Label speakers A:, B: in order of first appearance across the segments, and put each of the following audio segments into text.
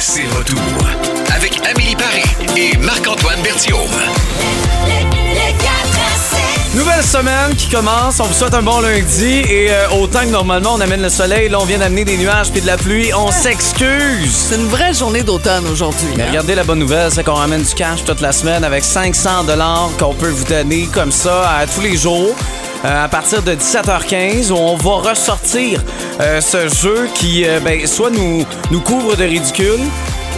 A: C'est retour avec Amélie Paris et Marc-Antoine Berthiaume.
B: Nouvelle semaine qui commence. On vous souhaite un bon lundi. Et euh, autant que normalement on amène le soleil, là on vient d'amener des nuages puis de la pluie. On s'excuse.
C: C'est une vraie journée d'automne aujourd'hui.
B: Mais
C: hein?
B: regardez la bonne nouvelle, c'est qu'on ramène du cash toute la semaine avec 500 dollars qu'on peut vous donner comme ça à tous les jours. Euh, à partir de 17h15 où on va ressortir euh, ce jeu qui euh, ben, soit nous, nous couvre de ridicule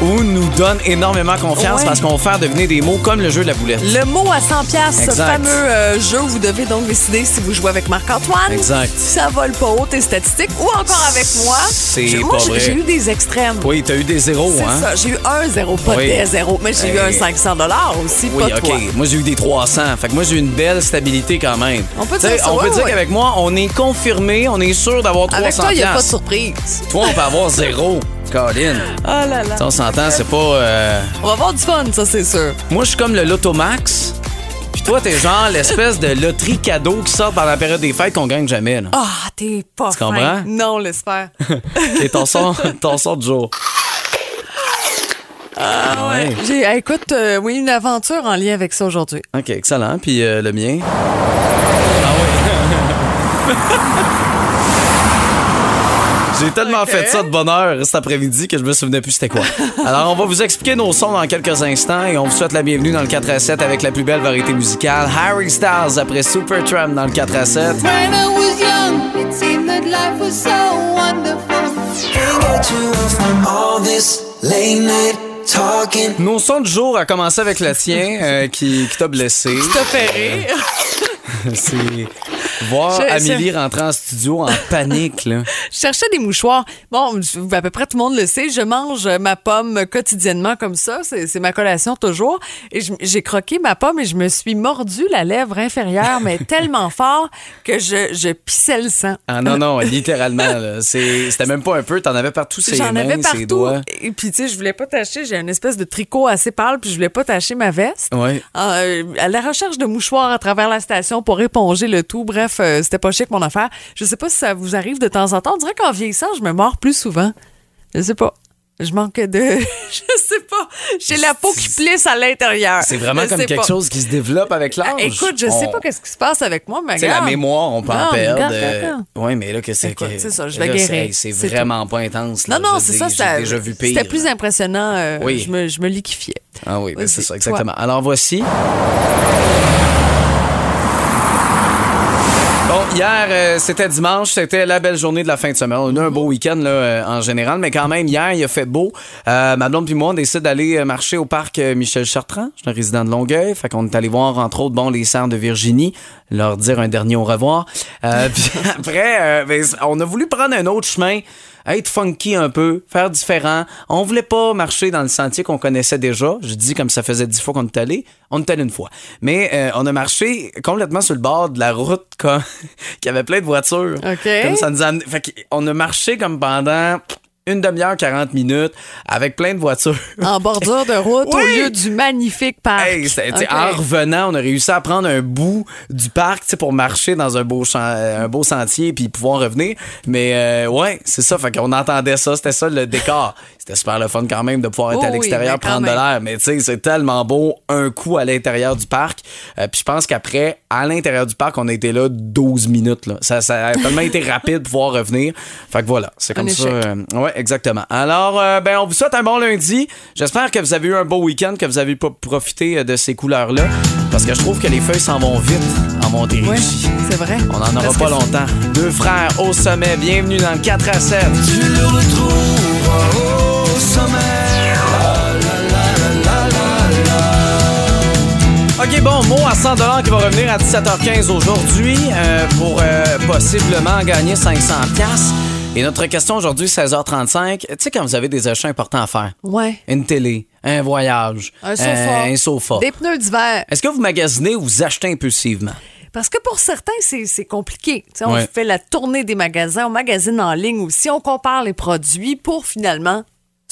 B: ou nous donne énormément confiance
C: Ouais.
B: parce qu'on va faire devenir des mots comme le jeu de la boulette.
C: Le mot à 100 pièces, ce fameux euh, jeu où vous devez donc décider si vous jouez avec Marc-Antoine,
B: Exact.
C: si ça vole pas haut tes statistiques ou encore avec moi.
B: C'est pas
C: moi, j'ai-
B: vrai.
C: J'ai eu des extrêmes.
B: Oui, t'as eu des zéros,
C: C'est
B: hein?
C: ça, j'ai eu un zéro, pas
B: Oui.
C: des zéros, mais j'ai eu un
B: Hey.
C: 500 aussi,
B: Oui,
C: pas
B: OK.
C: toi.
B: Moi, j'ai eu des 300. Fait que moi, j'ai eu une belle stabilité quand même.
C: On peut dire ça,
B: On peut dire qu'avec moi, on est confirmé, on est sûr d'avoir 300
C: Avec toi, il n'y a pas de surprise.
B: Toi, on peut avoir zéro. Colin.
C: Oh là là.
B: Ça, on s'entend, c'est pas... euh,
C: On va avoir du fun, ça, c'est sûr.
B: Moi, je suis comme le Lotomax. Puis toi, t'es genre l'espèce de loterie cadeau qui sort pendant la période des fêtes qu'on gagne jamais. Là.
C: Ah, t'es pas
B: Tu
C: fin.
B: comprends?
C: Non, laisse faire.
B: Et ton son, ton son de jour. Ah ouais.
C: J'ai, ah, écoute, euh, oui, une aventure en lien avec ça aujourd'hui.
B: OK, excellent. Puis euh, le mien? J'ai tellement
C: Ok.
B: fait ça de bonheur cet après-midi que je me souvenais plus c'était quoi. Alors, on va vous expliquer nos sons dans quelques instants et on vous souhaite la bienvenue dans le 4 à 7 avec la plus belle variété musicale. Harry Styles après Supertramp dans le 4 à 7.
D: When I was young, it seemed that life was so wonderful.
B: Nos sons du jour a commencé avec le tien euh, qui, qui t'a blessé.
C: T'as fait rire.
B: C'est voir
C: Je-
B: Amélie rentrer en studio en panique. Là.
C: Je cherchais des mouchoirs. Bon, je- à peu près tout le monde le sait, je mange ma pomme quotidiennement comme ça. C'est ma collation toujours. Et je- j'ai croqué ma pomme et je me suis mordu la lèvre inférieure, mais tellement fort que je, je pissais le sang.
B: Ah non, non, littéralement. C'était même pas un peu, t'en avais partout ses mains,
C: avais
B: ses
C: partout.
B: doigts.
C: Et puis, tu sais, je voulais pas tacher. J'ai une espèce de tricot assez pâle, puis je voulais pas tacher ma veste.
B: Ouais.
C: Euh, à la recherche de mouchoirs à travers la station pour éponger le tout. Bref, euh, c'était pas chic mon affaire. Je sais pas si ça vous arrive de temps en temps. On dirait qu'en vieillissant, je me mords plus souvent. Je sais pas. Je manque de. je sais pas. J'ai la peau qui plisse à l'intérieur.
B: C'est vraiment
C: Je
B: comme
C: sais
B: quelque
C: pas.
B: chose qui se développe avec l'âge.
C: Écoute, je sais
B: On-
C: pas qu'est-ce qui se passe avec moi, mais
B: sais, la mémoire, on peut en
C: Non,
B: perdre.
C: regarde,
B: euh, ouais, mais là, que c'est que.
C: c'est ça, je
B: là,
C: vais
B: c'est-
C: guérir.
B: C'est
C: C'est
B: vraiment pas intense. là.
C: Non, non, c'est ça.
B: dire,
C: ça-
B: J'ai déjà vu pire.
C: C'était plus
B: là.
C: impressionnant. euh,
B: Oui.
C: Je, me, je me liquifiais.
B: Ah oui, ben, c'est ça,
C: toi.
B: exactement. Alors voici. Bon, hier, euh, c'était dimanche, c'était la belle journée de la fin de semaine. On a eu un beau week-end là, euh, en général, mais quand même, hier, il a fait beau. Euh, ma blonde puis moi, on décide d'aller euh, marcher au parc euh, Michel Chartrand. Je suis un résident de Longueuil, fait qu'on est allé voir, entre autres, bon, les serres de Virginie, leur dire un dernier au revoir. Euh, après, ben, on a voulu prendre un autre chemin être funky un peu, faire différent. On voulait pas marcher dans le sentier qu'on connaissait déjà. Je dis comme ça faisait dix fois qu'on est allé. On est allé une fois. Mais euh, on a marché complètement sur le bord de la route comme qui avait plein de voitures.
C: OK.
B: Comme ça nous a Fait qu'on a marché comme pendant une demi-heure, 40 minutes avec plein de voitures.
C: En bordure de route
B: Oui.
C: au lieu du magnifique parc.
B: Hey. En revenant, on a réussi à prendre un bout du parc pour marcher dans un beau, champ- un beau sentier puis pouvoir revenir. Mais euh, ouais, c'est ça. Fait qu'on entendait ça. C'était ça le décor. C'était super le fun quand même de pouvoir être
C: Oh
B: à
C: oui,
B: l'extérieur,
C: quand
B: prendre de l'air. Mais tu sais, c'est tellement beau un coup à l'intérieur du parc. Euh, puis je pense qu'après, à l'intérieur du parc, on a été là 12 minutes. Là. Ça, ça a tellement été rapide de pouvoir revenir. Fait que voilà, c'est comme ça. euh, ouais, exactement. Alors, euh, ben, on vous souhaite un bon lundi. J'espère que vous avez eu un beau week-end, que vous avez pas profité euh, de ces couleurs-là. Parce que je trouve que les feuilles s'en vont vite en Montérégie.
C: Ouais, c'est vrai.
B: On n'en aura pas longtemps. Deux frères au sommet. Bienvenue dans le 4 à 7. OK, bon, mot à 100 qui va revenir à 17h15 aujourd'hui euh, pour euh, possiblement gagner 500 pièces. Et notre question aujourd'hui, 16h35. Tu sais, quand vous avez des achats importants à faire,
C: Ouais.
B: une télé, un voyage,
C: Un sofa.
B: euh, un sofa.
C: Des pneus d'hiver.
B: Est-ce que vous magasinez ou vous achetez impulsivement?
C: Parce que pour certains, c'est compliqué. Tu sais, on
B: Ouais.
C: fait la tournée des magasins, on magasine en ligne aussi, on compare les produits pour finalement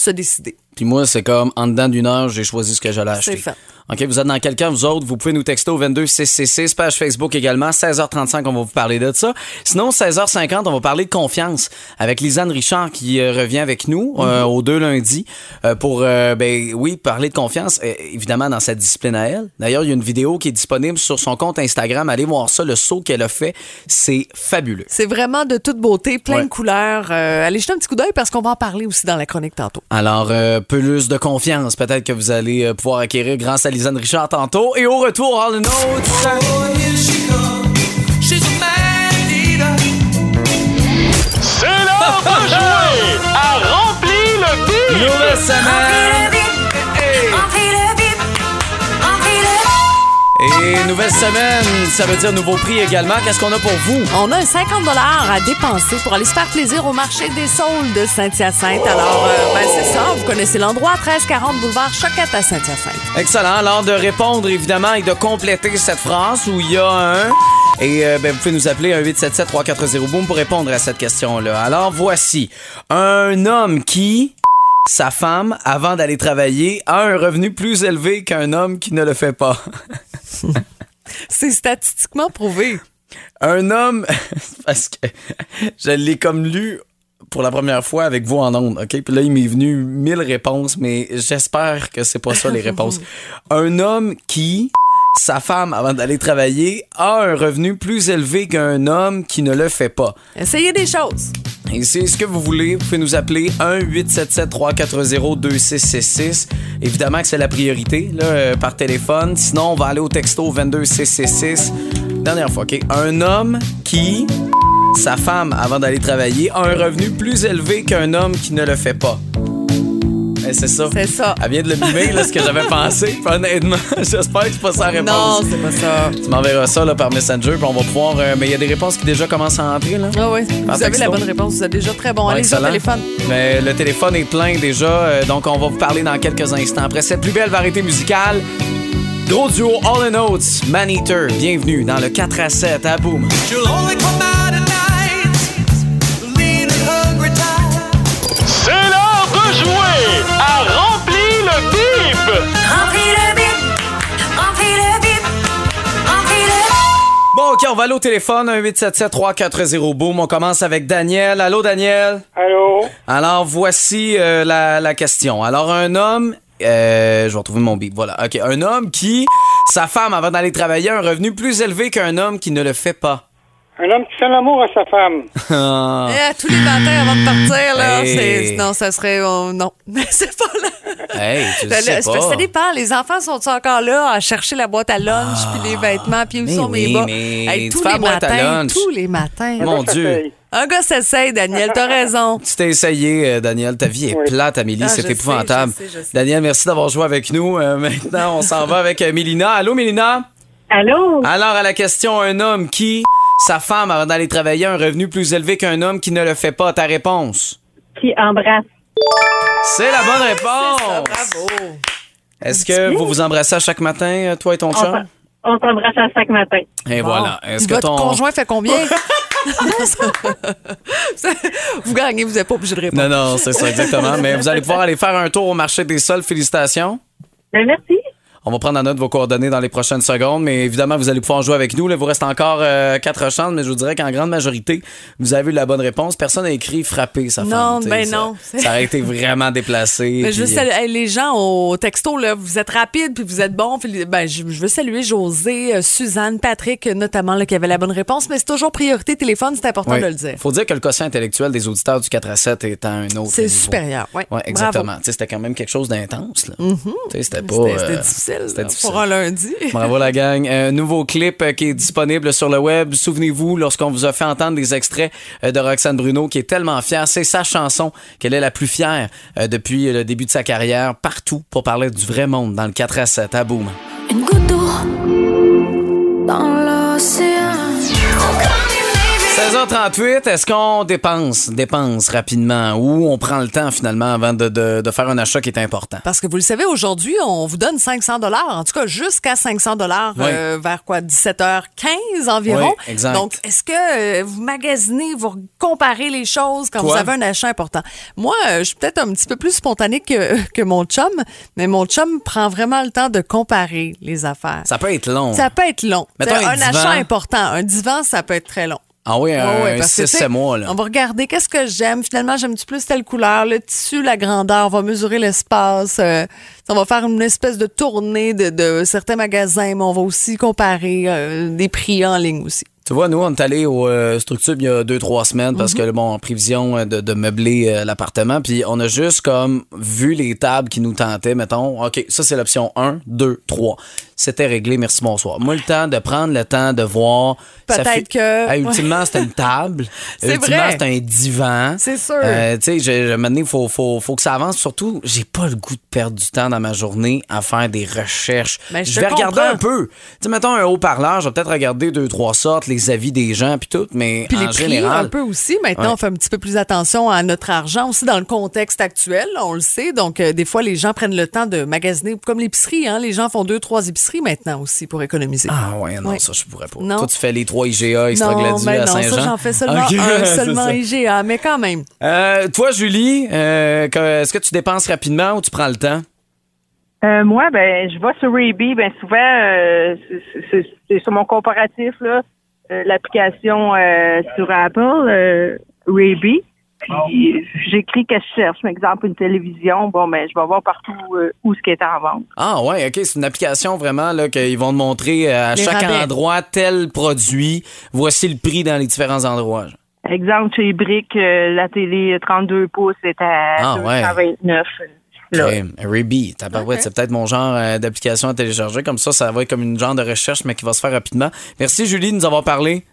C: se décider.
B: Puis moi, c'est comme en dedans d'une heure, j'ai choisi ce que j'allais acheter.
C: Fait.
B: OK, vous êtes dans quelqu'un, vous autres, vous pouvez nous texter au 22666, page Facebook également. 16h35, on va vous parler de ça. Sinon, 16h50, on va parler de confiance avec Lisanne Richard qui euh, revient avec nous euh, aux deux lundis euh, pour, euh, ben oui, parler de confiance, évidemment, dans cette discipline à elle. D'ailleurs, il y a une vidéo qui est disponible sur son compte Instagram. Allez voir ça, le saut qu'elle a fait. C'est fabuleux.
C: C'est vraiment de toute beauté, plein
B: Ouais.
C: de couleurs. Allez jeter un petit coup d'œil parce qu'on va en parler aussi dans la chronique tantôt.
B: Alors, euh, plus de confiance, peut-être que vous allez pouvoir acquérir grâce à Lisanne Richard tantôt. Et au retour, All the Notes.
E: C'est l'heure de jouer à Remplir le bide.
B: Nouvelle semaine. Et nouvelle semaine, ça veut dire nouveau prix également. Qu'est-ce qu'on a pour vous?
C: On a un 50 à dépenser pour aller se faire plaisir au marché des saules de Saint-Hyacinthe. Alors, euh, ben, c'est ça, vous connaissez l'endroit, 1340 boulevard Choquette à Saint-Hyacinthe.
B: Excellent. Alors, de répondre évidemment et de compléter cette phrase où il y a un. Et euh, ben, vous pouvez nous appeler un 877-340-BOOM pour répondre à cette question-là. Alors, voici. Un homme qui, sa femme, avant d'aller travailler, a un revenu plus élevé qu'un homme qui ne le fait pas.
C: C'est statistiquement prouvé.
B: Un homme, parce que je l'ai comme lu pour la première fois avec vous en ondes, OK? Puis là, il m'est venu mille réponses, mais j'espère que c'est pas ça les réponses. Un homme qui, sa femme, avant d'aller travailler, a un revenu plus élevé qu'un homme qui ne le fait pas.
C: Essayez des choses.
B: Et c'est ce que vous voulez, vous pouvez nous appeler 1-877-340-2666. Évidemment que c'est la priorité là, euh, par téléphone. Sinon, on va aller au texto 22666. Dernière fois, OK? Un homme qui, sa femme, avant d'aller travailler, a un revenu plus élevé qu'un homme qui ne le fait pas. Eh, c'est ça.
C: C'est ça.
B: Elle vient de le mimer, là, ce que j'avais pensé. Puis honnêtement, j'espère que c'est pas sa
C: Non,
B: réponse.
C: c'est pas ça.
B: Tu m'enverras ça là, par Messenger, puis on va pouvoir. euh, mais il y a des réponses qui déjà commencent à entrer, là.
C: Ah oui, vous avez
B: texto.
C: la bonne réponse. Vous êtes déjà très bon. Au
B: excellent.
C: téléphone.
B: Mais le téléphone est plein déjà, euh, donc on va vous parler dans quelques instants. Après cette plus belle variété musicale, gros duo All the Notes, Man-Eater, bienvenue dans le 4 à 7 à Boom. OK, on va aller au téléphone, 1-877-340-BOOM. On commence avec Daniel. Allô, Daniel?
F: Allô?
B: Alors, voici euh, la, la question. Alors, un homme... euh, je vais retrouver mon bip. Voilà. OK. Un homme qui, sa femme, avant d'aller travailler, a un revenu plus élevé qu'un homme qui ne le fait pas.
F: Un homme qui fait l'amour à sa femme.
B: Ah.
C: Eh, tous les matins avant de partir, là,
B: Hey.
C: c'est- non, ça serait. oh, non, mais c'est pas là.
B: Hey, tu
C: Ben,
B: sais pas.
C: ça dépend? Les enfants sont encore là à chercher la boîte à lunch, puis les vêtements, puis où
B: mais
C: sont mes bas?
B: mais
C: Hey,
B: tu
C: tous
B: fais la
C: les
B: boîte à
C: matins,
B: lunch.
C: tous les matins.
B: Mon Dieu.
C: Un gars s'essaye, Daniel, t'as raison.
B: Tu t'es essayé, euh, Daniel. Ta vie est
F: Oui.
B: plate, Amélie.
C: Ah,
B: c'est
C: sais,
B: épouvantable.
C: je sais, je sais.
B: Daniel, merci d'avoir joué avec nous. Euh, maintenant, on s'en va avec euh, Mélina. Allô, Mélina?
G: Allô?
B: Alors, à la question, un homme qui, sa femme, avant d'aller travailler, a un revenu plus élevé qu'un homme qui ne le fait pas. Ta réponse?
G: Qui embrasse?
B: C'est la bonne
C: Ça,
B: réponse.
C: bravo.
B: Est-ce que vous vous embrassez à chaque matin, euh, toi et ton chum?
G: s'en- On s'embrasse à chaque matin.
B: Et
C: Bon.
B: voilà. Est-ce que
C: Votre
B: ton...
C: conjoint fait combien? vous gagnez, vous n'êtes pas obligé de répondre.
B: Non, non, c'est ça, exactement. Mais vous allez pouvoir aller faire un tour au marché des sols. Félicitations.
G: Ben, merci.
B: On va prendre en note vos coordonnées dans les prochaines secondes, mais évidemment, vous allez pouvoir jouer avec nous. Là, il vous reste encore euh, quatre chances, mais je vous dirais qu'en grande majorité, vous avez eu la bonne réponse. Personne n'a écrit frapper sa femme.
C: Non,
B: tu sais,
C: ben
B: ça-
C: non.
B: Ça aurait été vraiment déplacé.
C: Mais je veux
B: puis-
C: saluer hey, les gens au texto, là, vous êtes rapides puis vous êtes bons. Puis, ben, je, veux saluer José, euh, Suzanne, Patrick, notamment, là, qui avait la bonne réponse. Mais c'est toujours priorité téléphone, c'est important
B: Oui.
C: de le dire.
B: Faut dire que le quotient intellectuel des auditeurs du 4 à 7 est à un autre
C: C'est supérieur, oui.
B: Ouais, exactement. C'était quand même quelque chose d'intense. C'était pas.
C: C'était c'était
B: euh,
C: difficile,
B: C'était difficile.
C: pour un lundi.
B: Bravo la gang. Un nouveau clip euh, qui est disponible sur le web. Souvenez-vous, lorsqu'on vous a fait entendre des extraits euh, de Roxane Bruno, qui est tellement fière, c'est sa chanson qu'elle est la plus fière euh, depuis le début de sa carrière, partout pour parler du vrai monde dans le 4 à 7 à Boom.
D: Une goutte d'eau dans l'océan.
B: 16h38, est-ce qu'on dépense, dépense rapidement ou on prend le temps finalement avant de, de- de faire un achat qui est important?
C: Parce que vous le savez, aujourd'hui, on vous donne 500 dollars, en tout cas jusqu'à 500 dollars
B: Oui.
C: vers quoi 17h15 environ.
B: Oui, exact.
C: Donc, est-ce que euh, vous magasinez, vous comparez les choses quand
B: Toi?
C: vous avez un achat important? Moi, euh, je suis peut-être un petit peu plus spontanée que, que mon chum, mais mon chum prend vraiment le temps de comparer les affaires.
B: Ça peut être long.
C: Ça peut être long.
B: Mettons un
C: un,
B: divan.
C: achat important, un divan, ça peut être très long.
B: Ah oui, un
C: ouais, parce que,
B: 6
C: tu sais,
B: mois. Là.
C: On va regarder qu'est-ce que j'aime. Finalement, j'aime-tu plus telle couleur, le tissu, la grandeur. On va mesurer l'espace. euh, on va faire une espèce de tournée de, de certains magasins, mais on va aussi comparer euh, des prix en ligne aussi.
B: Tu vois, nous, on est allé au euh, Structure il y a deux, trois semaines parce que, bon, en prévision euh, de, de meubler euh, l'appartement. Puis on a juste comme vu les tables qui nous tentaient, mettons. OK, ça, c'est l'option 1, 2, 3. C'était réglé, merci, bonsoir. Moi, le temps de prendre le temps de voir.
C: Peut-être que-
B: Hey, ultimement, c'était une table.
C: C'est
B: ultimement, c'était un divan.
C: C'est sûr.
B: Euh, tu sais, maintenant, il faut, faut, faut que ça avance. Surtout, j'ai pas le goût de perdre du temps dans ma journée à faire des recherches.
C: Ben, je
B: vais regarder un peu. Tu sais, mettons un haut-parleur, je vais peut-être regarder deux, trois sortes, les avis des gens, puis tout, mais
C: Puis
B: en
C: les prix
B: général.
C: un peu aussi. Maintenant,
B: Ouais.
C: on fait un petit peu plus attention à notre argent aussi dans le contexte actuel. On le sait. Donc, euh, des fois, les gens prennent le temps de magasiner, comme l'épicerie. Hein, les gens font deux, trois épiceries maintenant aussi pour économiser.
B: Ah ouais, non,
C: Ouais.
B: ça, je pourrais pas.
C: Non.
B: Toi, tu fais les trois IGA, Extra
C: non,
B: Gladieux
C: ben
B: à
C: non,
B: Saint-Jean.
C: ça, j'en fais seulement un, seulement. IGA, mais quand même.
B: Euh, toi, Julie, euh, est-ce que tu dépenses rapidement ou tu prends le temps?
G: Euh, moi, ben, je vais sur Raby, ben souvent, euh, c'est- sur mon comparatif, là, l'application euh, sur Apple, euh, Raby. Puis j'écris que je cherche, par exemple, une télévision, bon, ben, je vais voir partout euh, où ce qui est en vente.
B: Ah ouais, ok, c'est une application vraiment là qu'ils vont te montrer euh, à
C: Les
B: chaque
C: rabais.
B: endroit tel produit. Voici le prix dans les différents endroits.
G: Exemple, chez Brick, euh, la télé 32 pouces est à
B: Ah, ouais.
G: 229. Là.
B: Ok, Ruby, c'est peut-être mon genre euh, d'application à télécharger. Comme ça, ça va être comme une genre de recherche, mais qui va se faire rapidement. Merci Julie de nous avoir parlé.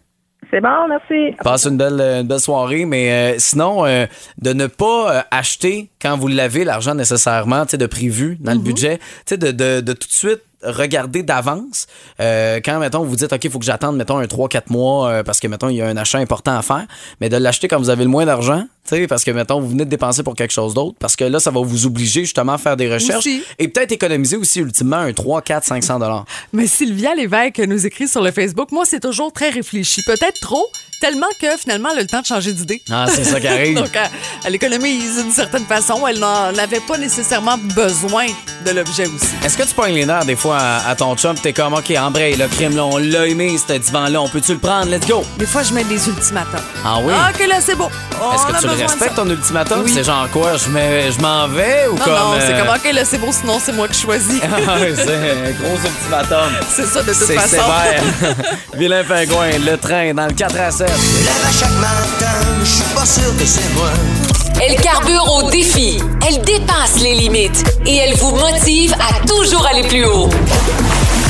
G: C'est bon, merci.
B: Passe une belle, euh, une belle soirée, mais euh, sinon, euh, de ne pas acheter quand vous l'avez, l'argent nécessairement, tu sais, de prévu dans le budget, tu sais, de, de, de tout de suite regarder d'avance. Euh, quand, mettons, vous dites, OK, il faut que j'attende, mettons, un 3-4 mois euh, parce que, mettons, il y a un achat important à faire, mais de l'acheter quand vous avez le moins d'argent, parce que, mettons, vous venez de dépenser pour quelque chose d'autre, parce que là, ça va vous obliger justement à faire des recherches
C: Aussi.
B: et peut-être économiser aussi, ultimement, un 3, 4, 500 dollars.
C: Mais Sylvia Lévesque nous écrit sur le Facebook, moi, c'est toujours très réfléchi. Peut-être trop, tellement que finalement, elle a le temps de changer d'idée.
B: Ah, c'est ça qui arrive.
C: Donc, elle, elle économise d'une certaine façon. Elle n'en avait pas nécessairement besoin de l'objet aussi.
B: Est-ce que tu pognes les nerfs des fois à, à ton chum t'es comme OK, embraye le crime là, on l'a aimé ce divan-là, on peut-tu le prendre? Let's go!
C: Des fois, je mets des ultimatums.
B: Ah oui?
C: Ah, OK, là, c'est beau. Oh,
B: Est-ce que tu le respectes ton ultimatum?
C: Oui.
B: C'est genre quoi? Je me- je m'en vais ou
C: Non,
B: comme.
C: non, c'est
B: euh,
C: comme OK, là, c'est beau, sinon c'est moi qui choisis.
B: Ah oui, c'est un gros ultimatum.
C: c'est ça, de toute
B: C'est
C: façon.
B: sévère. Vilain pingouin, le train dans le 4 à 7.
H: Elle carbure au défi. Elle dépasse les limites. Et elle vous motive à toujours aller plus haut.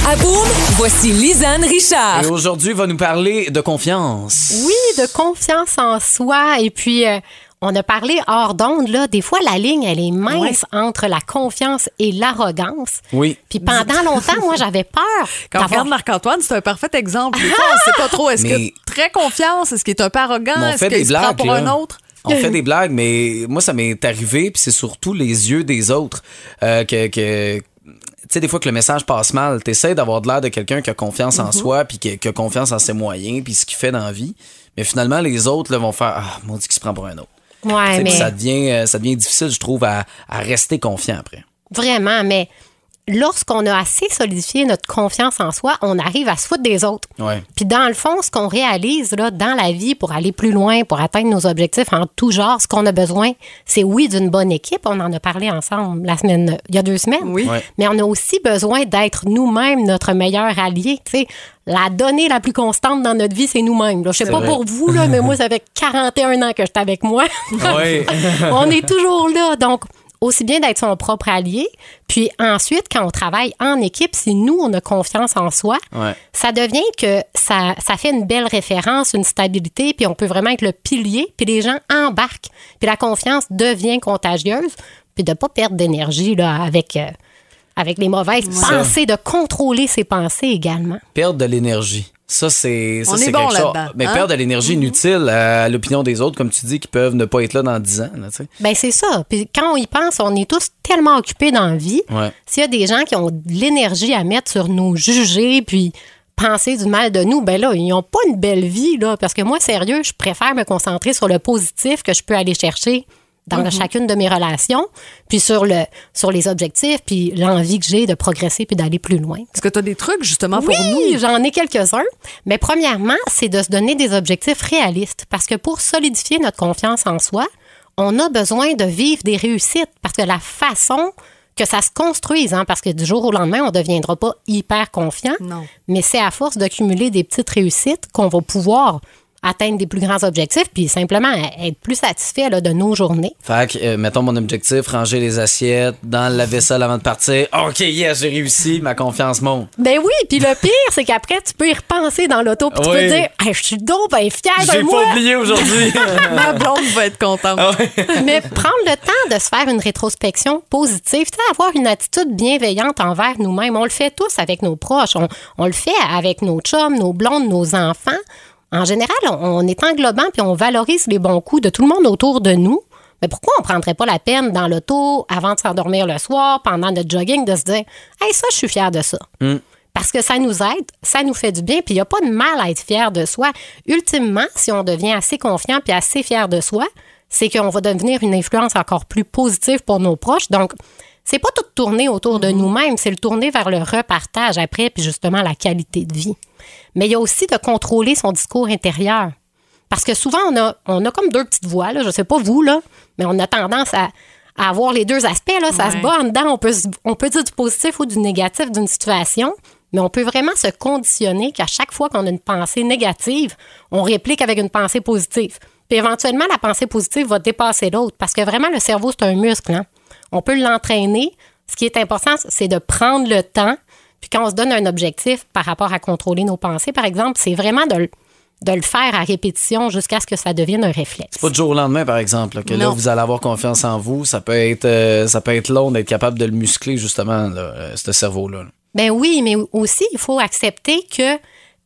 H: À Boom, voici Lisanne Richard.
B: Et aujourd'hui, va nous parler de confiance.
I: Oui, de confiance en soi. Et puis, euh, on a parlé hors d'onde, là. Des fois, la ligne, elle est mince entre la confiance et l'arrogance.
B: Oui.
I: Puis pendant longtemps, moi, j'avais peur.
C: Quand on regarde Marc-Antoine, c'est un parfait exemple. Des fois, on sait pas trop. Est-ce
B: Mais-
C: que très confiance? Est-ce qu'il est un peu arrogant?
B: Mais on
C: Est-ce
B: fait
C: qu'il
B: des
C: se prend
B: blagues,
C: pour
B: là.
C: un autre?
B: On fait des blagues, mais moi, ça m'est arrivé, puis c'est surtout les yeux des autres euh, que. que- tu sais, des fois que le message passe mal, t'essaies d'avoir de l'air de quelqu'un qui a confiance
C: Mhm.
B: en soi, puis qui, qui a confiance en ses moyens, puis ce qu'il fait dans la vie. Mais finalement, les autres là, vont faire Ah, mon Dieu, qui se prend pour un autre.
I: Ouais, mais
B: ça, devient, euh, ça devient difficile, je trouve, à, à rester confiant après.
I: vraiment, mais lorsqu'on a assez solidifié notre confiance en soi, on arrive à se foutre des autres.
B: Ouais.
I: Puis dans le fond, ce qu'on réalise là, dans la vie pour aller plus loin, pour atteindre nos objectifs en tout genre, ce qu'on a besoin, c'est oui d'une bonne équipe. On en a parlé ensemble la semaine, il y a deux semaines.
C: Oui.
B: Ouais.
I: Mais on a aussi besoin d'être nous-mêmes notre meilleur allié. Tu sais, la donnée la plus constante dans notre vie, c'est nous-mêmes. Je sais
B: C'est
I: pas
B: vrai.
I: pour vous, là, mais moi, ça fait 41 ans que je suis avec moi.
B: Oui.
I: on est toujours là. Donc, aussi bien d'être son propre allié. Puis ensuite, quand on travaille en équipe, si nous, on a confiance en soi,
B: Ouais.
I: ça devient que ça, ça fait une belle référence, une stabilité, puis on peut vraiment être le pilier, puis les gens embarquent. Puis la confiance devient contagieuse, puis de ne pas perdre d'énergie là, avec, euh, avec les mauvaises pensées, de contrôler ses pensées également.
B: Perdre de l'énergie. Ça, c'est ça, c'est
C: bon
B: quelque chose. Mais
C: hein?
B: perdre de l'énergie inutile à l'opinion des autres, comme tu dis, qui peuvent ne pas être là dans 10 ans. Là.
I: Ben c'est ça. Puis quand on y pense, on est tous tellement occupés dans la vie.
B: Ouais.
I: S'il y a des gens qui ont de l'énergie à mettre sur nous juger, puis penser du mal de nous, ben là, ils n'ont pas une belle vie, là. Parce que moi, sérieux, je préfère me concentrer sur le positif que je peux aller chercher dans
C: Mhm.
I: chacune de mes relations, puis sur, le, sur les objectifs, puis l'envie que j'ai de progresser puis d'aller plus loin.
C: Est-ce que tu as des trucs justement pour
I: Oui,
C: nous?
I: j'en ai quelques-uns. Mais premièrement, c'est de se donner des objectifs réalistes. Parce que pour solidifier notre confiance en soi, on a besoin de vivre des réussites. Parce que la façon que ça se construise, hein, parce que du jour au lendemain, on ne deviendra pas hyper confiant.
C: Non.
I: Mais c'est à force d'accumuler des petites réussites qu'on va pouvoir atteindre des plus grands objectifs, puis simplement être plus satisfait là, de nos journées.
B: Fait que, euh, mettons mon objectif, ranger les assiettes dans la vaisselle avant de partir. OK, yes, j'ai réussi, ma confiance monte.
I: Ben oui, puis le pire, c'est qu'après, tu peux y repenser dans l'auto, puis tu
B: Oui.
I: peux dire Hey, Je suis donc ben fière de
B: J'ai
I: moi.
B: pas oublié aujourd'hui.
C: Ma blonde va être contente.
I: Mais prendre le temps de se faire une rétrospection positive, tu avoir une attitude bienveillante envers nous-mêmes. On le fait tous avec nos proches. On, on le fait avec nos chums, nos blondes, nos enfants. En général, on, on est englobant puis on valorise les bons coups de tout le monde autour de nous. Mais pourquoi on prendrait pas la peine dans l'auto, avant de s'endormir le soir, pendant notre jogging, de se dire Hey, ça, je suis fière de ça. Parce que ça nous aide, ça nous fait du bien, puis il n'y a pas de mal à être fier de soi. Ultimement, si on devient assez confiant puis assez fier de soi, c'est qu'on va devenir une influence encore plus positive pour nos proches. Donc, c'est pas tout tourner autour de nous-mêmes, c'est le tourner vers le repartage après, puis justement la qualité de vie. Mais il y a aussi de contrôler son discours intérieur. Parce que souvent, on a, on a comme deux petites voix, là. je sais pas vous, là, mais on a tendance à, à avoir les deux aspects. Là. Ça
C: Ouais.
I: se bat en dedans. On peut, se- on peut dire du positif ou du négatif d'une situation, mais on peut vraiment se conditionner qu'à chaque fois qu'on a une pensée négative, on réplique avec une pensée positive. Puis éventuellement, la pensée positive va dépasser l'autre parce que vraiment, le cerveau, c'est un muscle. hein. On peut l'entraîner. Ce qui est important, c'est de prendre le temps. Puis quand on se donne un objectif par rapport à contrôler nos pensées, par exemple, c'est vraiment de, le- de le faire à répétition jusqu'à ce que ça devienne un réflexe.
B: C'est pas du jour au lendemain, par exemple, là, que là, vous allez avoir confiance en vous. Ça peut être, euh, ça peut être long d'être capable de le muscler, justement, là, euh, ce cerveau-là. là.
I: Ben oui, mais aussi, il faut accepter que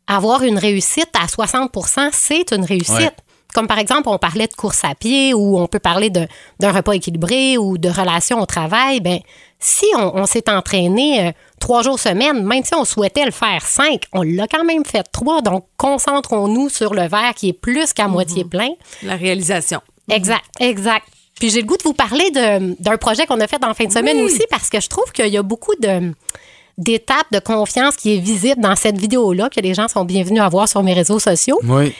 I: avoir une réussite à 60% c'est une réussite.
B: Ouais.
I: Comme par exemple, on parlait de course à pied ou on peut parler d'un repas équilibré ou de relations au travail. Ben, si on, on s'est entraîné euh, trois jours semaine, même si on souhaitait le faire cinq, on l'a quand même fait trois. Donc, concentrons-nous sur le verre qui est plus qu'à moitié plein.
C: La réalisation.
I: Exact, exact. Puis j'ai le goût de vous parler d'un projet qu'on a fait dans la fin de semaine
C: Oui.
I: aussi parce que je trouve qu'il y a beaucoup de d'étapes de confiance qui est visible dans cette vidéo-là que les gens sont bienvenus à voir sur mes réseaux sociaux.
B: Oui.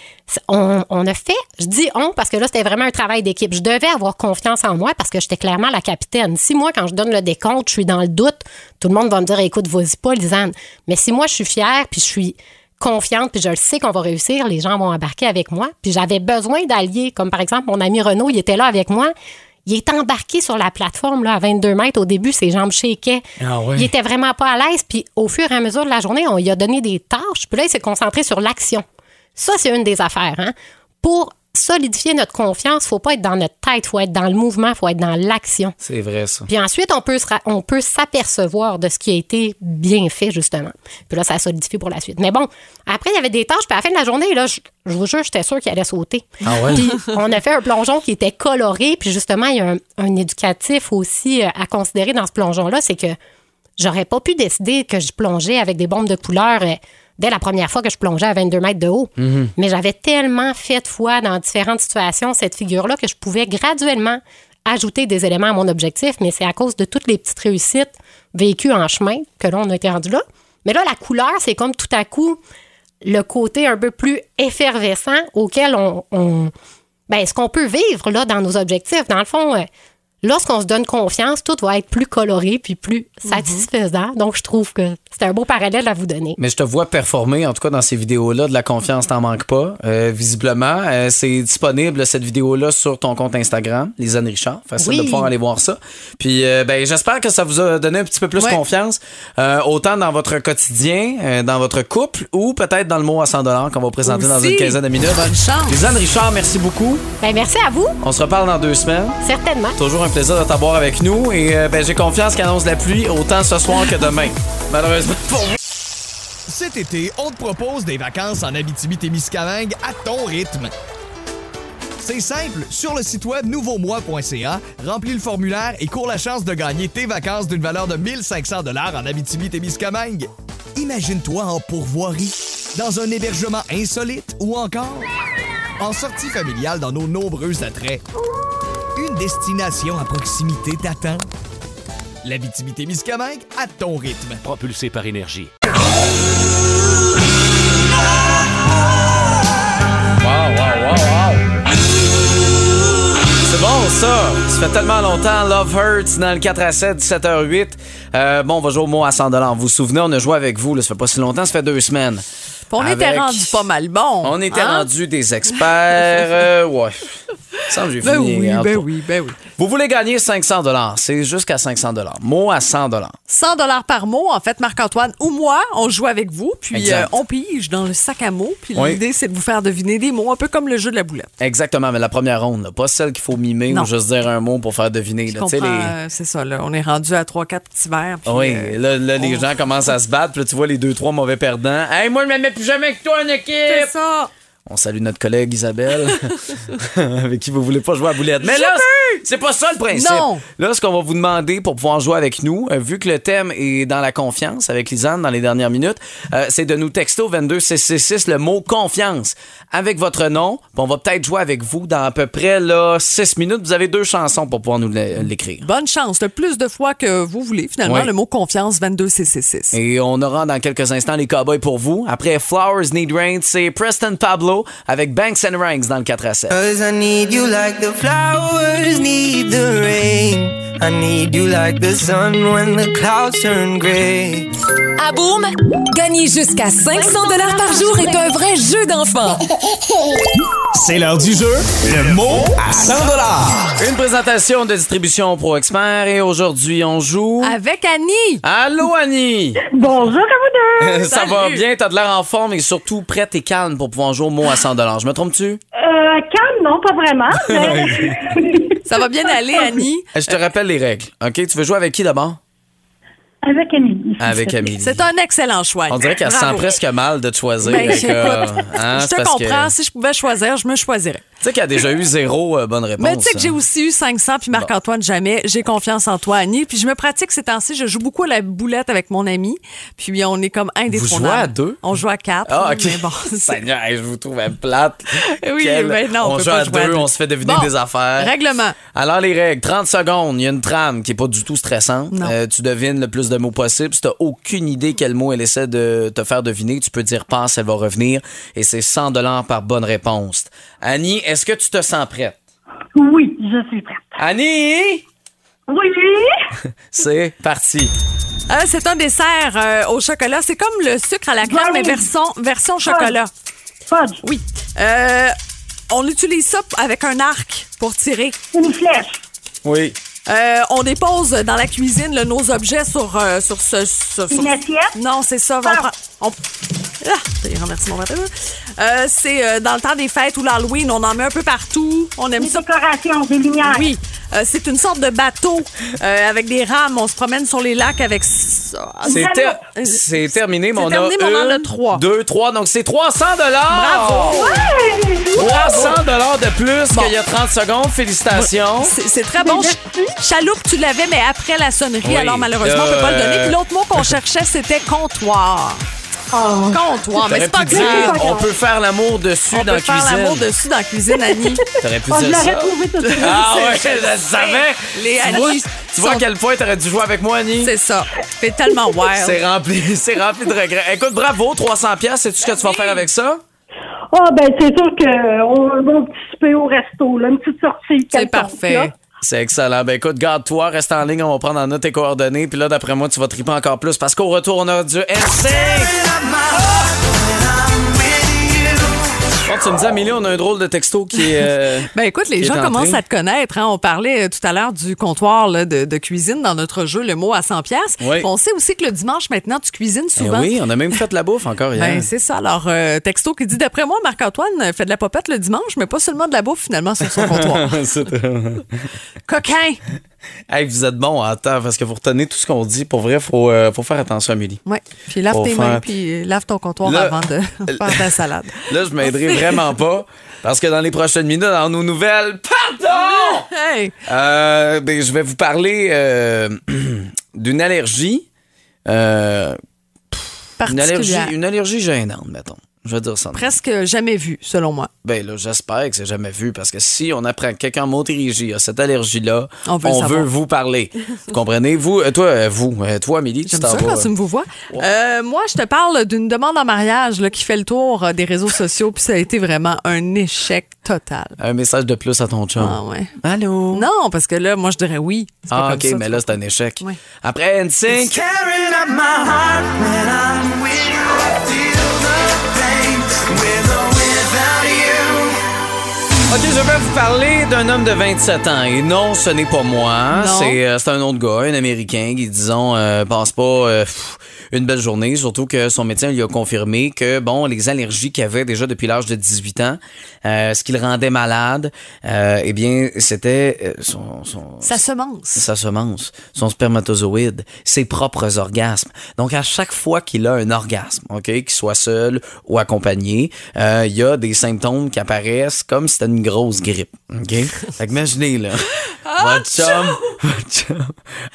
I: On a fait, je dis on parce que là, c'était vraiment un travail d'équipe. Je devais avoir confiance en moi parce que j'étais clairement la capitaine. Si moi, quand je donne le décompte, je suis dans le doute, tout le monde va me dire écoute, vas-y pas, Lisanne. Mais si moi, je suis fière puis je suis confiante puis je le sais qu'on va réussir, les gens vont embarquer avec moi. Puis j'avais besoin d'alliés, comme par exemple mon ami Renaud, il était là avec moi. Il est embarqué sur la plateforme là, à 22 mètres. Au début, ses jambes shakaient.
B: Ah ouais.
I: Il était vraiment pas à l'aise. Puis au fur et à mesure de la journée, on lui a donné des tâches. Puis là, il s'est concentré sur l'action. Ça, c'est une des affaires. Hein? Pour solidifier notre confiance, faut pas être dans notre tête, faut être dans le mouvement, faut être dans l'action.
B: C'est vrai, ça.
I: Puis ensuite, on peut, se ra- on peut s'apercevoir de ce qui a été bien fait, justement. Puis là, ça solidifie pour la suite. Mais bon, après, il y avait des tâches, puis à la fin de la journée, là, je, je vous jure, j'étais sûre qu'il allait sauter.
B: Ah ouais?
I: Puis on a fait un plongeon qui était coloré, puis justement, il y a un, un éducatif aussi euh, à considérer dans ce plongeon-là, c'est que j'aurais pas pu décider que je plongeais avec des bombes de couleur euh, dès la première fois que je plongeais à 22 mètres de haut. Mais j'avais tellement fait de fois dans différentes situations cette figure-là que je pouvais graduellement ajouter des éléments à mon objectif, mais c'est à cause de toutes les petites réussites vécues en chemin que là, on a été rendu là. Mais là, la couleur, c'est comme tout à coup le côté un peu plus effervescent auquel on, on- ben, ce qu'on peut vivre là dans nos objectifs. Dans le fond, euh, lorsqu'on se donne confiance, tout va être plus coloré puis plus satisfaisant. Donc, je trouve que c'est un beau parallèle à vous donner.
B: Mais je te vois performer, en tout cas dans ces vidéos-là, de la confiance t'en manque pas. Euh, visiblement, Euh, c'est disponible cette vidéo-là sur ton compte Instagram, Lisanne Richard. Facile
I: Oui.
B: de pouvoir aller voir ça. Puis euh, ben, j'espère que ça vous a donné un petit peu plus
C: Ouais.
B: confiance, euh, autant dans votre quotidien, euh, dans votre couple, ou peut-être dans le mot à 100 qu'on va présenter dans une quinzaine de minutes.
C: Bonne chance.
B: Lisanne Richard, merci beaucoup.
I: Ben, merci à vous,
B: On se reparle dans deux semaines.
I: certainement.
B: Toujours un plaisir de t'avoir avec nous et euh, ben, j'ai confiance qu'annonce la pluie autant ce soir que demain. Malheureusement pour vous.
J: Cet été, on te propose des vacances en Abitibi-Témiscamingue à ton rythme. C'est simple, sur le site web nouveaumois.ca, remplis le formulaire et cours la chance de gagner tes vacances d'une valeur de 1500 dollars en Abitibi-Témiscamingue. Imagine-toi en pourvoirie, dans un hébergement insolite ou encore en sortie familiale dans nos nombreux attraits. Destination à proximité t'attend. L'Abitibi-Témiscamingue à ton rythme.
E: Propulsé par énergie.
B: C'est bon, ça. Ça fait tellement longtemps. Love Hurts dans le 4 à 7, 17h08. Euh, bon, on va jouer au mot à 100 Vous vous souvenez, on a joué avec vous. Ça fait pas si longtemps, ça fait deux semaines.
C: On était rendu pas mal bon.
B: On était
C: hein?
B: rendu des experts. euh, ouais. Ça, j'ai
C: Ben
B: fini.
C: oui, ben
B: pour-
C: oui, ben oui.
B: Vous voulez gagner 500 C'est jusqu'à 500 Mot à 100
C: 100 dollars par mot. En fait, Marc-Antoine ou moi, on joue avec vous, puis euh, on pige dans le sac à mots. Puis
B: Oui.
C: l'idée, c'est de vous faire deviner des mots, un peu comme le jeu de la boulette.
B: Exactement, mais la première ronde, là, pas celle qu'il faut mimer
C: Non.
B: ou juste dire un mot pour faire deviner. Les-
C: euh, c'est ça, là. On est rendu à 3-4 petits verres.
B: Oui,
C: euh,
B: là, là, les gens commencent à se battre, puis là, tu vois les deux, trois mauvais perdants. Hey, moi, je me mets plus jamais avec toi en équipe!
C: C'est ça.
B: On salue notre collègue Isabelle, avec qui vous voulez pas jouer à boulette. Mais là, c'est pas ça le principe.
C: Non.
B: Là, ce qu'on va vous demander pour pouvoir jouer avec nous, euh, vu que le thème est dans la confiance avec Lisanne dans les dernières minutes, euh, c'est de nous texter au 22666 le mot confiance avec votre nom. Puis on va peut-être jouer avec vous dans à peu près là 6 minutes. Vous avez deux chansons pour pouvoir nous l'é- l'écrire.
C: Bonne chance. Le plus de fois que vous voulez, finalement,
B: Oui.
C: le mot confiance 22666.
B: Et on aura dans quelques instants les cowboys pour vous. Après Flowers Need Rain, c'est Preston Pablo avec Banks and Ranks dans le 4 à 7.
K: Cause I need you like the flowers need the rain. I need you like the sun when the clouds turn gray.
H: À Boom, gagner jusqu'à 500 dollars par jour est un vrai jeu d'enfant.
J: C'est l'heure du jeu, le mot à 100
B: Une présentation de distribution Pro Expert et aujourd'hui on joue.
C: Avec Annie.
B: Allô Annie!
G: Bonjour à vous deux.
B: Ça va bien, t'as de l'air en forme et surtout prête et calme pour pouvoir jouer au mot à 100 Je me trompe-tu?
G: Euh, calme, non, pas vraiment. mais-
C: Ça va bien aller, Annie?
B: Je te rappelle les règles. OK, tu veux jouer avec qui d'abord?
G: Avec Amélie.
B: Avec Amélie.
C: C'est un excellent choix.
B: On dirait qu'elle se sent presque mal de te choisir.
C: Ben,
B: hein,
C: je te
B: que-
C: comprends. Si je pouvais choisir, je me choisirais.
B: Tu sais qu'elle a déjà eu zéro euh, bonne réponse.
C: Mais tu sais que j'ai
B: hein.
C: aussi eu 500, puis Marc-Antoine jamais. J'ai confiance en toi, Annie. Puis je me pratique ces temps-ci. Je joue beaucoup à la boulette avec mon ami. Puis on est comme indétrônable.
B: jouez à deux?
C: On joue à quatre.
B: Ah, OK.
C: Mais bon, c'est-
B: Seigneur, hey, je vous trouve plate.
C: Oui,
B: Quel-
C: mais non, on
B: on
C: peut
B: joue
C: pas
B: à
C: jouer à
B: deux,
C: deux.
B: on se fait deviner
C: Bon,
B: des affaires.
C: Règlement.
B: Alors, les règles, 30 secondes, il y a une trame qui est pas du tout stressante.
C: Non.
B: Euh, tu devines le plus de mots possible. Si tu aucune idée quel mot elle essaie de te faire deviner, tu peux dire passe, elle va revenir. Et c'est 100 par bonne réponse. Annie, est-ce que tu te sens prête?
G: Oui, je suis prête.
B: Annie!
G: Oui?
B: C'est parti.
C: Euh, c'est un dessert euh, au chocolat. C'est comme le sucre à la crème, mais version, version chocolat.
G: Fudge.
C: Oui. Euh, on utilise ça avec un arc pour tirer.
G: Une flèche.
B: Oui.
C: Euh, on dépose dans la cuisine là, nos objets sur, euh, sur ce. sur- sur-
G: Une assiette?
C: Non, c'est ça. On
G: Ah.
C: prend- on- Ah, j'ai renversé mon matériel. Euh, c'est euh, dans le temps des fêtes ou l'Halloween, on en met un peu partout. On aime
G: Des
C: ça.
G: décorations, des lumières.
C: Oui, euh, c'est une sorte de bateau euh, avec des rames. On se promène sur les lacs avec ça.
B: C'est ter- terminé, mais
C: C'est
B: on
C: terminé,
B: a
C: mais on en a trois.
B: deux, trois. Donc, c'est 300
C: Bravo!
B: 300 de plus qu'il y a 30 secondes. Félicitations.
C: C'est c'est très bon. Ch- Chaloupe, tu l'avais, mais après la sonnerie.
B: Oui.
C: Alors, malheureusement, on peut pas le donner. Puis l'autre mot qu'on cherchait, c'était comptoir. Comptoir, mais c'est pas grave.
B: on peut faire l'amour dessus
C: On
B: dans
C: peut
B: la
C: faire
B: cuisine.
C: l'amour dessus dans la cuisine, Annie.
B: T'aurais pu
G: Oh, je
B: dire
G: l'aurais
B: ça.
G: trouvé tout de suite.
B: Ah ouais, je le savais.
C: Les
B: tu vois,
C: Annie
B: tu vois à quel point t'aurais dû jouer avec moi, Annie?
C: C'est ça. C'est tellement wild.
B: C'est rempli, c'est rempli de regrets. Écoute, bravo, 300 pièces. Sais-tu ce que tu vas faire avec ça?
G: Ah, ben, c'est sûr qu'on va participer au resto, là, une petite sortie.
C: C'est parfait.
B: C'est excellent. Ben écoute, garde-toi, reste en ligne, on va prendre en note tes coordonnées. Puis là, d'après moi, tu vas triper encore plus parce qu'au retour, on a du NSYNC. Bon, tu me dis, Amélie, on a un drôle de texto qui est. euh,
C: Ben écoute, les gens commencent à te connaître. hein. On parlait euh, tout à l'heure du comptoir là, de, de cuisine dans notre jeu Le mot à 100 pièces.
B: Oui.
C: On sait aussi que le dimanche, maintenant, tu cuisines
B: Eh
C: souvent.
B: oui, on a même fait la bouffe encore hier.
C: Ben, c'est ça. Alors, euh, texto qui dit D'après moi, Marc-Antoine euh, fait de la popette le dimanche, mais pas seulement de la bouffe finalement sur son comptoir. Coquin
B: Hey, vous êtes bon en temps parce que vous retenez tout ce qu'on dit. Pour vrai, faut, euh, faut faire attention, Amélie.
C: Oui. Puis lave
B: Faut
C: tes
B: faire-
C: mains, puis euh, lave ton comptoir
B: Là-
C: avant de faire ta salade.
B: Là, je m'aiderai vraiment pas parce que dans les prochaines minutes, dans nos nouvelles, pardon!
C: Hey!
B: Euh, ben, je vais vous parler euh, d'une allergie. euh, une allergie. Une allergie gênante, mettons. Je vais dire ça.
C: Presque jamais vu, selon moi.
B: Ben là, j'espère que c'est jamais vu parce que si on apprend que quelqu'un en Montérégie a cette allergie-là,
C: On veut
B: vous parler. vous comprenez? Vous, euh, toi, euh, vous, euh, toi, Amélie, tu t'en vas.
C: quand tu me vous vois. Euh, moi, je te parle d'une demande en mariage là, qui fait le tour des réseaux sociaux, puis ça a été vraiment un échec total.
B: Un message de plus à ton chum.
C: Ah ouais.
B: Allô?
C: Non, parce que là, moi, je dirais oui. Pas
B: Ah,
C: comme
B: ok,
C: ça,
B: mais là, c'est un échec.
C: Ouais.
B: Après NSYNC,
K: with
B: OK, je vais vous parler d'un homme de 27 ans. Et non, ce n'est pas moi. C'est euh, un autre gars, un Américain qui, disons, euh, passe pas euh, pff, une belle journée. Surtout que son médecin lui a confirmé que, bon, les allergies qu'il avait déjà depuis l'âge de 18 ans, euh, ce qui le rendait malade, euh, eh bien, c'était euh, son, son,
C: Sa semence.
B: sa semence, son spermatozoïde, ses propres orgasmes. Donc, à chaque fois qu'il a un orgasme, OK, qu'il soit seul ou accompagné, euh, il y a des symptômes qui apparaissent comme si c'était une grosse grippe. OK? Fait que imaginez, là, votre chum, votre chum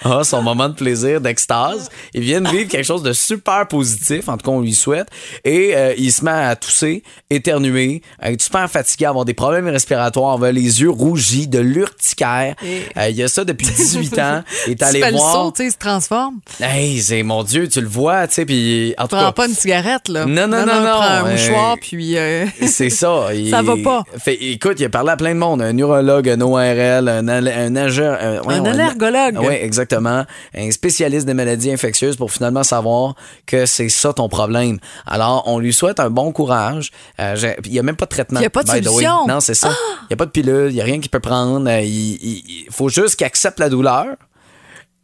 B: a son moment de plaisir, d'extase. Il vient de vivre quelque chose de super positif, en tout cas, on lui souhaite, et euh, il se met à tousser, éternuer, à être super fatigué, à avoir des problèmes respiratoires, avoir les yeux rougis, de l'urticaire. Euh, il y a ça depuis 18 ans. Il est
C: Tu le saut, il se transforme.
B: Hey, c'est mon Dieu, tu le vois, tu sais, puis en tout
C: Prends
B: cas,
C: pas une cigarette, là.
B: Non, non, non, non,
C: Prends un
B: euh,
C: mouchoir, puis... euh,
B: c'est ça. Il-
C: Ça va pas.
B: Fait, écoute, il a parlé à plein de monde, un neurologue, un ORL, un, al- un nageur, un, voyons,
C: allergologue.
B: Oui, exactement. Un spécialiste des maladies infectieuses pour finalement savoir que c'est ça ton problème. Alors, on lui souhaite un bon courage. Euh, il n'y a même pas de traitement.
C: Il y a pas de solution.
B: Non, c'est ça. Il n'y a pas de pilule, il n'y a rien qu'il peut prendre. Euh, Il, il- il faut juste qu'il accepte la douleur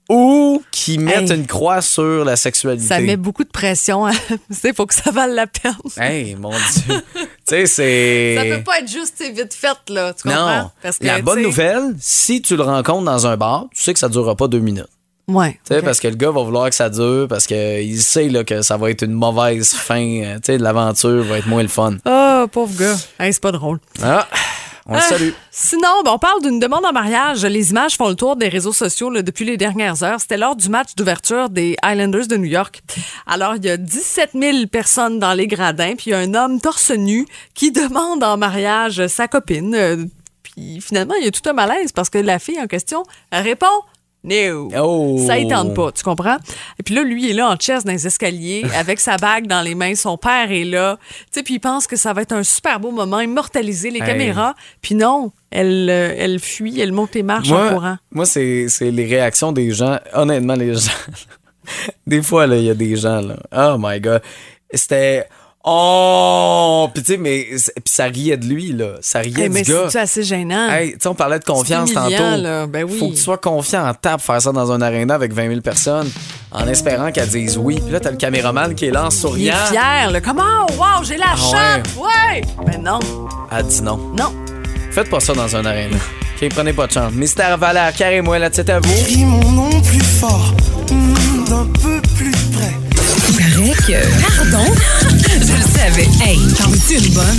B: ou qu'il mette
C: Hey.
B: une croix sur la sexualité.
C: Ça met beaucoup de pression. hein. Tu sais, Il faut que ça vaille la peine.
B: Hey, mon Dieu. tu sais, c'est.
C: Ça peut pas être juste vite fait, là. Tu comprends?
B: Non.
C: Parce que,
B: la bonne nouvelle, si tu le rencontres dans un bar, tu sais que ça durera pas deux minutes.
C: Ouais.
B: Tu sais. Parce que le gars va vouloir que ça dure, parce qu'il sait là, que ça va être une mauvaise fin. euh, Tu sais, l'aventure va être moins le fun.
C: Oh, pauvre gars. Hey, c'est pas drôle.
B: Ah, on le salue.
C: Sinon, ben, on parle d'une demande en mariage. Les images font le tour des réseaux sociaux là, depuis les dernières heures. C'était lors du match d'ouverture des Islanders de New York. Alors, il y a 17 000 personnes dans les gradins, puis il y a un homme torse nu qui demande en mariage sa copine. Euh, puis finalement, il y a tout un malaise parce que la fille en question répond No.
B: Oh.
C: Ça y tente pas, tu comprends? Et puis là, lui, il est là en chest dans les escaliers, avec sa bague dans les mains. Son père est là. Tu sais, puis il pense que ça va être un super beau moment, immortaliser les
B: Hey.
C: caméras. Puis non, elle, euh, elle fuit, elle monte les marches en courant.
B: moi c'est c'est les réactions des gens. Honnêtement, les gens. des fois, là, il y a des gens, là. Oh my God. C'était. Oh! Puis tu sais, mais. Puis ça riait de lui, là. Ça riait
C: Hey, mais
B: du gars.
C: c'est assez gênant?
B: Hey, tu sais, on parlait de confiance tantôt.
C: là. Ben oui.
B: Faut que tu sois confiant en table faire ça dans un aréna avec 20 000 personnes en espérant qu'elles disent oui. Puis là, t'as le caméraman qui est là en
C: il
B: souriant.
C: est fier, là. Comment? Wow, j'ai la
B: Ah
C: chatte! Ouais! Ben non,
B: Elle dit non.
C: non.
B: Faites pas ça dans un aréna. OK, prenez pas de chance. Mystère Valère, carré-moi là, c'est à vous.
K: Crie mon nom plus fort, mm, d'un peu plus près.
L: paraît que. Pardon? Je le savais. Hey, t'en veux-tu une bonne?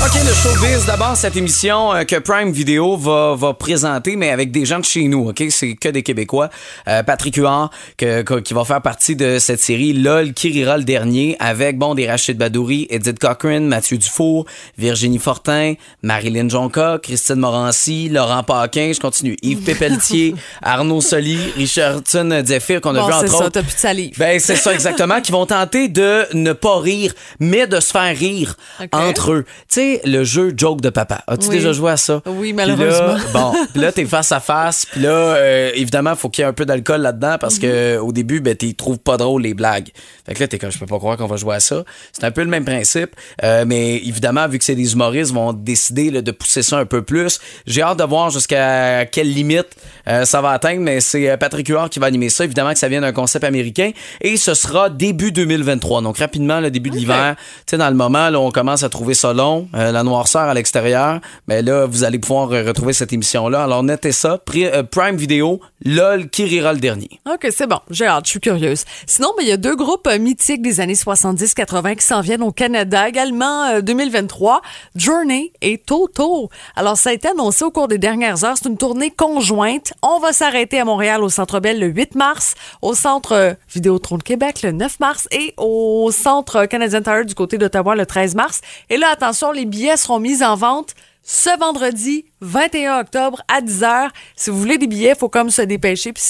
B: OK, le showbiz. D'abord, cette émission euh, que Prime Video va, va présenter, mais avec des gens de chez nous, OK? C'est que des Québécois. Euh, Patrick Huard, que, que- qui va faire partie de cette série LOL, qui rira le dernier, avec, bon, des Rachid Badouri, Edith Cochrane, Mathieu Dufour, Virginie Fortin, Marilyn Jonca, Christine Morancy, Laurent Paquin, je continue, Yves Pépeltier, Arnaud Soli, Richardson Zephyr, qu'on a
C: Bon,
B: vu
C: c'est
B: entre
C: ça,
B: autres.
C: t'as plus de salive.
B: Ben, c'est ça exactement, qui vont tenter de ne pas rire, mais de se faire rire
C: OK.
B: entre eux. Tu sais, le jeu joke de papa. As-tu
C: Oui.
B: déjà joué à ça?
C: Oui,
B: Puis
C: malheureusement.
B: Là, bon, puis là, t'es face à face, puis là, euh, évidemment, faut qu'il y ait un peu d'alcool là-dedans parce que
C: Mhm.
B: au début, ben, t'y trouves pas drôle les blagues. Fait que là, t'es comme, je peux pas croire qu'on va jouer à ça. C'est un peu le même principe, euh, mais évidemment, vu que c'est des humoristes, vont décider là, de pousser ça un peu plus. J'ai hâte de voir jusqu'à quelle limite euh, ça va atteindre, mais c'est euh, Patrick Huard qui va animer ça. Évidemment que ça vient d'un concept américain et ce sera début 2023. Donc rapidement, le début de l'hiver, tu sais, dans le moment, là, on commence à trouver ça long. Euh, la noirceur à l'extérieur, ben là, vous allez pouvoir euh, retrouver cette émission-là. Alors, notez ça. Euh, Prime Video, LOL, qui rira le dernier?
C: OK, c'est bon. J'ai hâte, je suis curieuse. Sinon, ben, il y a deux groupes mythiques des années 70-80 qui s'en viennent au Canada également euh, 2023, Journey et Toto. Alors, ça a été annoncé au cours des dernières heures. C'est une tournée conjointe. On va s'arrêter à Montréal au Centre Bell le 8 mars, au Centre Vidéotron de Québec le 9 mars et au Centre Canadian Tire du côté d'Ottawa le 13 mars. Et là, attention, les billets seront mis en vente ce vendredi 21 octobre à 10h. Si vous voulez des billets, il faut comme se dépêcher puis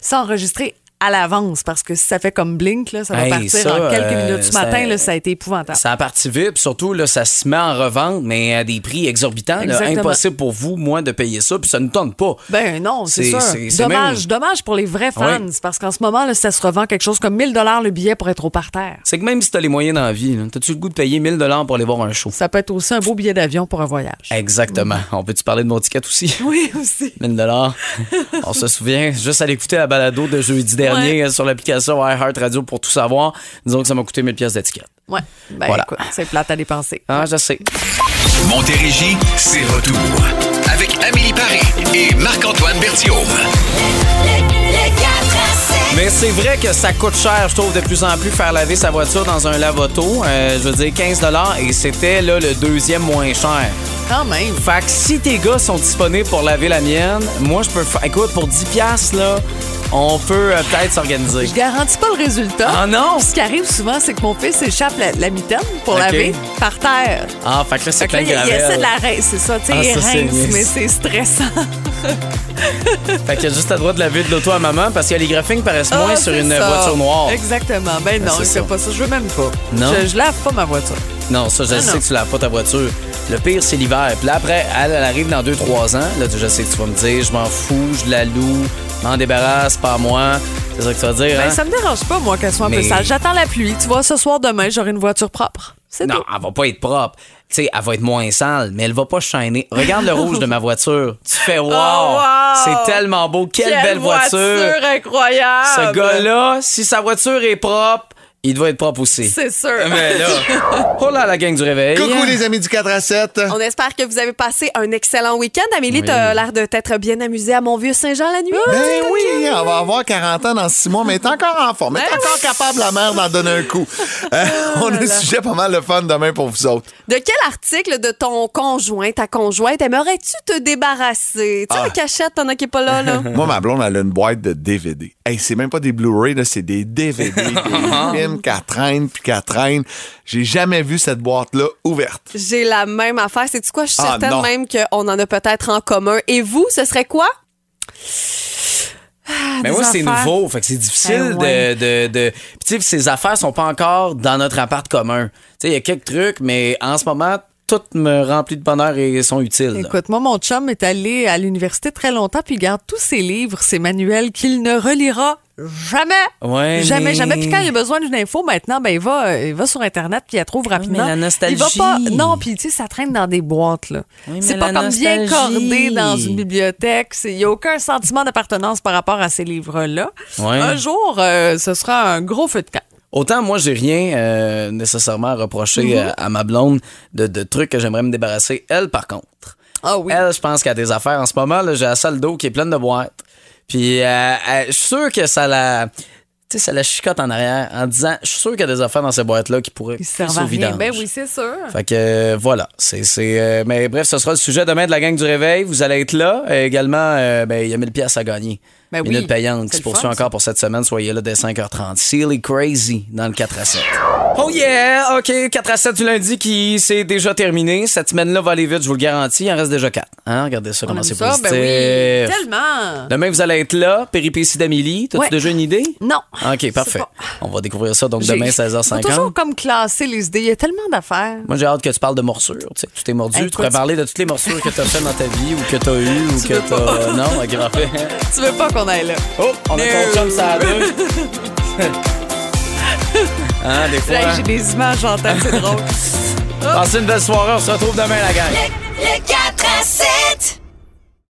C: s'enregistrer à l'avance parce que si ça fait comme Blink, là, ça va
B: Hey,
C: partir
B: ça,
C: en quelques
B: euh,
C: minutes du matin.
B: ça-
C: Là, ça a été épouvantable.
B: Ça a parti vite, puis surtout, là, ça se met en revente, mais à des prix exorbitants. là. Impossible pour vous, moi, de payer ça, puis ça ne tente pas.
C: Ben non, c'est sûr. Dommage,
B: même-
C: dommage pour les vrais fans parce qu'en ce moment, là, ça se revend quelque chose comme 1000 le billet pour être au parterre.
B: C'est que même si tu as les moyens dans la vie, t'as-tu le goût de payer 1000 pour aller voir un show?
C: Ça peut être aussi un beau billet d'avion pour un voyage.
B: Exactement. On peut-tu parler de mon ticket aussi?
C: Oui, aussi.
B: 1000 On se souvient, juste à l'écouter à la balado de jeudi dernier euh, sur l'application iHeart Radio pour tout savoir. Disons que ça m'a coûté 1000 pièces d'étiquette.
C: Ouais. Ben
B: Voilà.
C: écoute, c'est plate à dépenser.
B: Ah, je sais.
A: Montérégie, c'est retour. Avec Amélie Paris et Marc-Antoine Berthiaume.
B: Mais c'est vrai que ça coûte cher, je trouve, de plus en plus faire laver sa voiture dans un lavoto. Euh, je veux dire 15 et c'était là le deuxième moins cher.
C: Quand même.
B: Fait que si tes gars sont disponibles pour laver la mienne, moi je peux faire. Écoute, pour 10 piastres, là, on peut euh, peut-être s'organiser.
C: Je garantis pas le résultat.
B: Ah non?
C: Ce qui arrive souvent, c'est que mon fils échappe la, la mitaine pour
B: Ok.
C: laver par terre.
B: Ah, fait que là, c'est
C: Fait que là,
B: plein de
C: il, il essaie de la rince, c'est ça, tu sais,
B: Ah,
C: il
B: ça, c'est
C: rince,
B: nice.
C: mais c'est stressant.
B: Fait qu'il y a juste le droit de laver de l'auto à maman parce que les graphiques paraissent moins
C: Ah,
B: sur
C: c'est
B: une
C: ça.
B: voiture noire.
C: Exactement. Ben
B: Ah,
C: non,
B: c'est ça.
C: pas ça. Je veux même pas.
B: Non?
C: Je, je lave pas ma voiture.
B: Non, ça, je
C: Ah,
B: sais
C: non.
B: que tu laves pas ta voiture. Le pire, c'est l'hiver. Puis là, après, elle, elle arrive dans 2-3 ans. Là, je sais que tu vas me dire, je m'en fous, je la loue, m'en débarrasse, pas moi. C'est ça que tu vas dire,
C: Ben,
B: hein?
C: ça me dérange pas, moi, qu'elle soit un peu sale. J'attends la pluie. Tu vois, ce soir, demain, j'aurai une voiture propre. C'est
B: Non,
C: tout.
B: elle va pas être propre. Tu sais, elle va être moins sale, mais elle va pas shiner. Regarde le rouge de ma voiture. Tu fais wow!
C: Oh, wow!
B: C'est tellement beau. Quelle,
C: Quelle
B: belle voiture!
C: incroyable!
B: Ce gars-là, si sa voiture est propre, il doit être propre aussi.
C: C'est sûr.
B: Mais là, oh là, la gang du réveil.
M: Coucou les amis du 4 à 7.
N: On espère que vous avez passé un excellent week-end. Amélie,
B: Oui.
N: t'as l'air de t'être bien amusée à Mont-Vieux-Saint-Jean la nuit.
M: Ben oui, on va avoir 40 ans dans 6 mois, mais est encore en forme. Elle est encore capable, la mère, d'en donner un coup. Euh, on a un sujet pas mal de fun demain pour vous autres.
N: De quel article de ton conjoint, ta conjointe, aimerais-tu te débarrasser? Tu sais,
M: Ah.
N: la cachette, t'en as qui est pas là, là.
M: Moi, ma blonde, elle a une boîte de DVD. Hey, c'est même pas des Blu-ray, là, c'est des DVD, des films qu'elle traîne puis qu'elle traîne. J'ai jamais vu cette boîte-là ouverte.
N: J'ai la même affaire. C'est-tu quoi? Je suis
M: Ah,
N: certaine
M: non.
N: même qu'on en a peut-être en commun. Et vous, ce serait quoi?
B: Mais
N: des
B: moi, c'est nouveau. Fait que c'est difficile
N: Ben ouais.
B: de. de, de... Puis, tu sais, ces affaires sont pas encore dans notre appart commun. Tu sais, il y a quelques trucs, mais en ce moment, tout me remplit de bonheur et sont utiles. là.
C: Écoute, moi, mon chum est allé à l'université très longtemps, puis il garde tous ses livres, ses manuels qu'il ne relira jamais.
B: Ouais,
C: jamais,
B: mais-
C: jamais. Puis quand il a besoin d'une info, maintenant, ben, il va, euh, il va sur Internet, puis il la trouve rapidement.
B: la nostalgie.
C: Il va pas, non, puis tu sais, ça traîne dans des boîtes, là.
B: Oui,
C: c'est pas comme bien cordé dans une bibliothèque. C'est- Il n'y a aucun sentiment d'appartenance par rapport à ces livres-là.
B: Ouais.
C: Un jour, euh, ce sera un gros feu de camp.
B: Autant moi, j'ai rien euh, nécessairement à reprocher
C: Mhm.
B: euh, à, ma blonde de, de trucs que j'aimerais me débarrasser. Elle, par contre.
C: Ah oui.
B: Elle, je pense qu'elle a des affaires. En ce moment, là, j'ai la salle d'eau qui est pleine de boîtes. Puis, euh, euh, je suis sûr que ça la. Tu sais, ça la chicote en arrière en disant Je suis sûr qu'il y a des affaires dans ces boîtes-là qui pourraient
C: Ils servent à
B: au
C: rien.
B: vidange.
C: Ben oui, c'est sûr.
B: Fait que euh, voilà, c'est c'est euh, mais bref, ce sera le sujet demain de la gang du réveil, vous allez être là également euh, ben il y a 1000 pièces à gagner.
C: Ben oui,
B: Minute payante qui se poursuit
C: fun,
B: encore pour cette semaine, soyez là dès 5h30. Silly Crazy dans le 4 à 7. Oh yeah, OK, 4 à 7 du lundi qui s'est déjà terminé. Cette semaine-là va aller vite, je vous le garantis, il en reste déjà 4. Hein, regardez ça
C: On
B: comment c'est positif.
C: ben oui. Tellement.
B: Demain vous allez être là, péripéties d'Amélie, t'as-tu
C: Ouais.
B: déjà une idée?
C: Non.
B: OK, parfait. On va découvrir ça donc demain
C: Faut
B: 16h50.
C: toujours comme classer les idées. Il y a tellement d'affaires.
B: Moi, j'ai hâte que tu parles de morsures. Tu sais, tu t'es mordu.
C: Hey,
B: tu pourrais
C: tu-
B: parler de toutes les morsures que tu as faites dans ta vie ou que tu as eues ou
C: Tu
B: que tu as. Non, ok, parfait.
C: Tu veux pas qu'on aille là?
B: Oh, on a
C: No.
B: ton chum ça à deux. hein, des fois.
C: Là, j'ai des images en tête, c'est drôle.
B: Passez une belle soirée. On se retrouve demain, la gang.
D: Le 4 à 7.